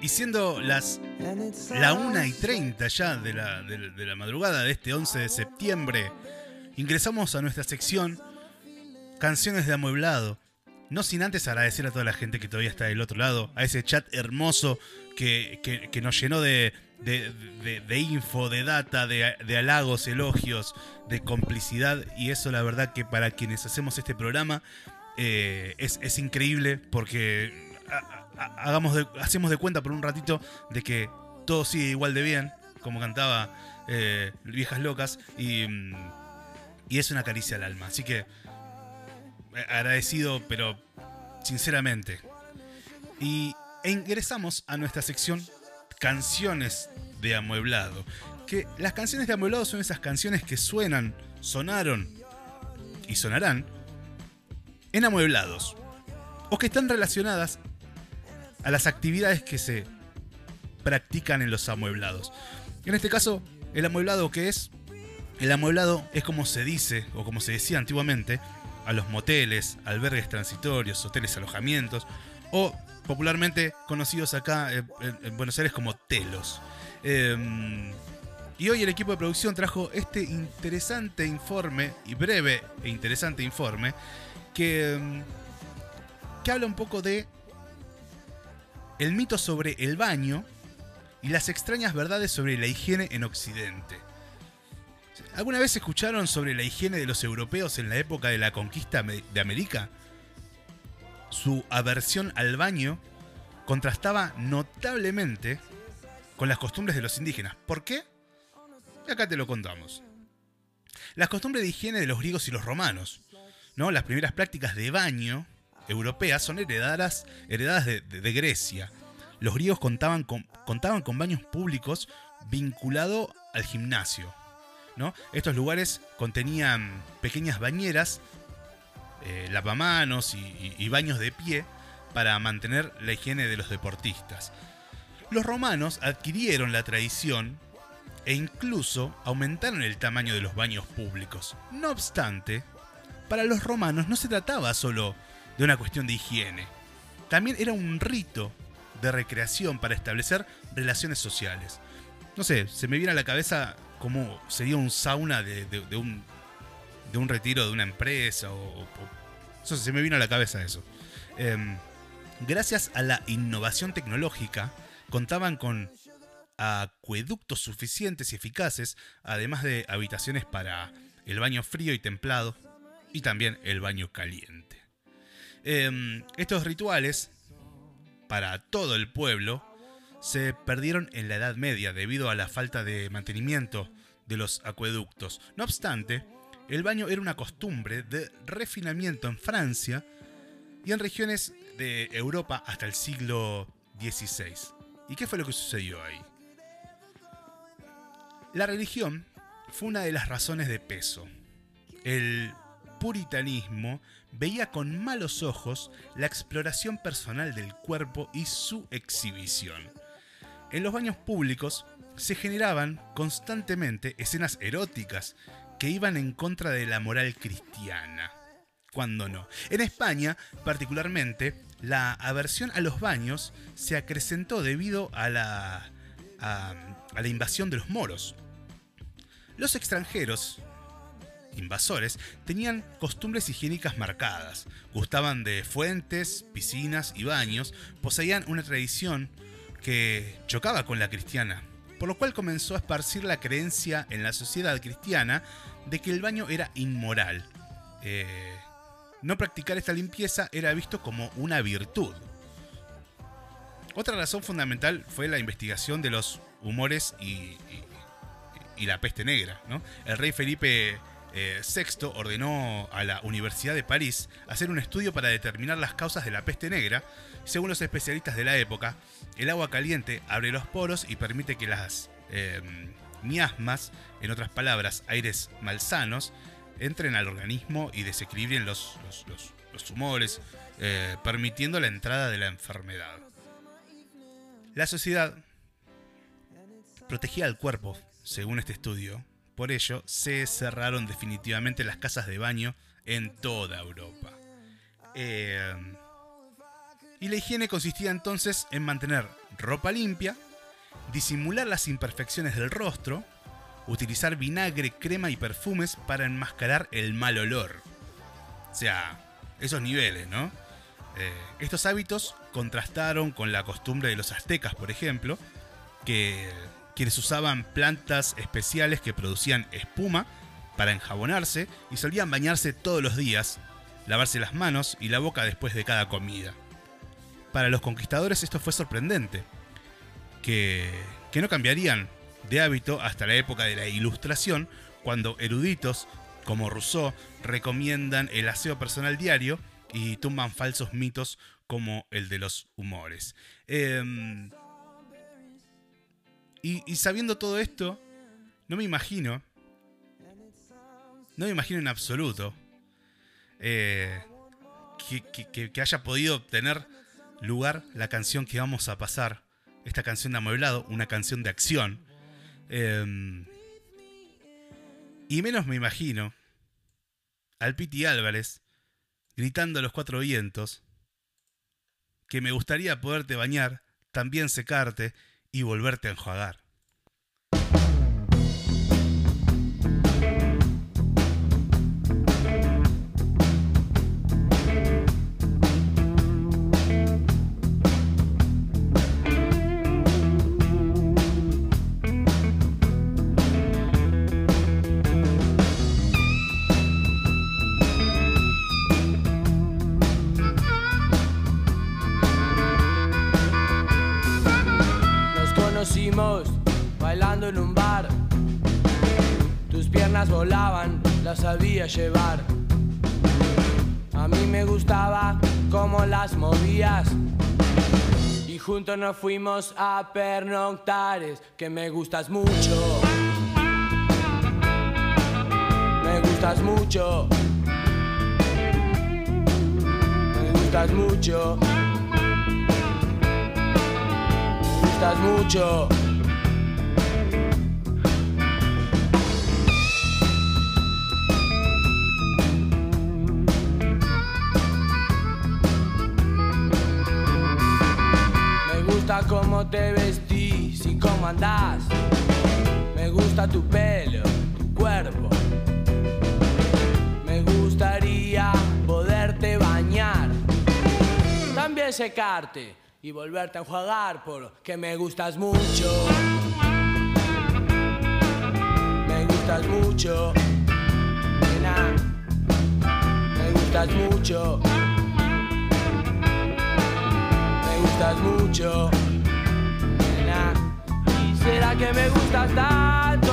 Y siendo las la 1 y 30 ya de la, de la madrugada de este 11 de septiembre, ingresamos a nuestra sección Canciones de Amueblado. No sin antes agradecer a toda la gente que todavía está del otro lado, a ese chat hermoso que, que, nos llenó de, de, info, de data, de, halagos, elogios, de complicidad. Y eso la verdad que para quienes hacemos este programa eh, es, es, increíble porque hagamos hacemos de cuenta por un ratito de que todo sigue igual de bien, como cantaba eh, Viejas Locas, y, y es una caricia al alma. Así que agradecido, pero sinceramente. Y e ingresamos a nuestra sección Canciones de Amueblado. Que las canciones de Amueblado son esas canciones que suenan, sonaron y sonarán en amueblados. O que están relacionadas a las actividades que se practican en los amueblados. En este caso, el amueblado que es, el amueblado es como se dice o como se decía antiguamente, a los moteles, albergues transitorios, hoteles, alojamientos o popularmente conocidos acá en, Buenos Aires como telos. Em, y hoy el equipo de producción trajo este interesante informe, y breve e interesante informe, que, em, que habla un poco de el mito sobre el baño y las extrañas verdades sobre la higiene en Occidente. ¿Alguna vez escucharon sobre la higiene de los europeos en la época de la conquista de América? Su aversión al baño contrastaba notablemente con las costumbres de los indígenas. ¿Por qué? acá te lo contamos. Las costumbres de higiene de los griegos y los romanos, ¿no? Las primeras prácticas de baño europeas son heredadas, heredadas de, Grecia. Los griegos contaban con, contaban con baños públicos vinculados al gimnasio. Estos lugares contenían pequeñas bañeras, eh, lavamanos y, baños de pie para mantener la higiene de los deportistas. Los romanos adquirieron la tradición e incluso aumentaron el tamaño de los baños públicos. No obstante, para los romanos no se trataba solo de una cuestión de higiene, también era un rito de recreación para establecer relaciones sociales. No sé, se me viene a la cabeza cómo sería un sauna de, un, de un retiro de una empresa. O, eso se me vino a la cabeza eso. Em, gracias a la innovación tecnológica, contaban con acueductos suficientes y eficaces, además de habitaciones para el baño frío y templado y también el baño caliente. Em, estos rituales, para todo el pueblo, se perdieron en la Edad Media debido a la falta de mantenimiento de los acueductos. No obstante, el baño era una costumbre de refinamiento en Francia y en regiones de Europa hasta el siglo XVI. ¿Y qué fue lo que sucedió ahí? La religión fue una de las razones de peso. El puritanismo veía con malos ojos la exploración personal del cuerpo y su exhibición. En los baños públicos se generaban constantemente escenas eróticas que iban en contra de la moral cristiana. Cuando no. En España, particularmente, la aversión a los baños se acrecentó debido a la, a, la invasión de los moros. Los extranjeros, invasores, tenían costumbres higiénicas marcadas, gustaban de fuentes, piscinas y baños, poseían una tradición que chocaba con la cristiana, por lo cual comenzó a esparcir la creencia en la sociedad cristiana de que el baño era inmoral. Eh, no practicar esta limpieza era visto como una virtud. Otra razón fundamental fue la investigación de los humores y, la peste negra. El rey Felipe eh, VI ordenó a la Universidad de París hacer un estudio para determinar las causas de la peste negra. Según los especialistas de la época, el agua caliente abre los poros y permite que las eh, miasmas, en otras palabras, aires malsanos, entren al organismo y desequilibren los, los, humores, eh, permitiendo la entrada de la enfermedad. La sociedad protegía al cuerpo, según este estudio. Por ello, se cerraron definitivamente las casas de baño en toda Europa. Eh, y la higiene consistía entonces en mantener ropa limpia, disimular las imperfecciones del rostro, utilizar vinagre, crema y perfumes para enmascarar el mal olor. O sea, esos niveles, ¿no? Eh, estos hábitos contrastaron con la costumbre de los aztecas, por ejemplo, que quienes usaban plantas especiales que producían espuma para enjabonarse y solían bañarse todos los días, lavarse las manos y la boca después de cada comida. Para los conquistadores esto fue sorprendente, que, que no cambiarían de hábito hasta la época de la Ilustración, cuando eruditos como Rousseau recomiendan el aseo personal diario y tumban falsos mitos como el de los humores. Em, y, sabiendo todo esto, no me imagino, no me imagino en absoluto eh, que, haya podido tener lugar la canción que vamos a pasar, esta canción de Amueblado, una canción de acción. Em, y menos me imagino al Piti Álvarez gritando a los cuatro vientos que me gustaría poderte bañar, también secarte y volverte a enjuagar. Volaban, las sabía llevar. A mí me gustaba cómo las movías. Y juntos nos fuimos a pernoctares, que me gustas mucho. Me gustas mucho. Me gustas mucho. Me gustas mucho. Cómo te vestís y cómo andás. Me gusta tu pelo, tu cuerpo. Me gustaría poderte bañar. También secarte y volverte a enjuagar porque me gustas mucho. Me gustas mucho. Nena. Me gustas mucho. Gustas mucho. ¿Será que me gusta tanto?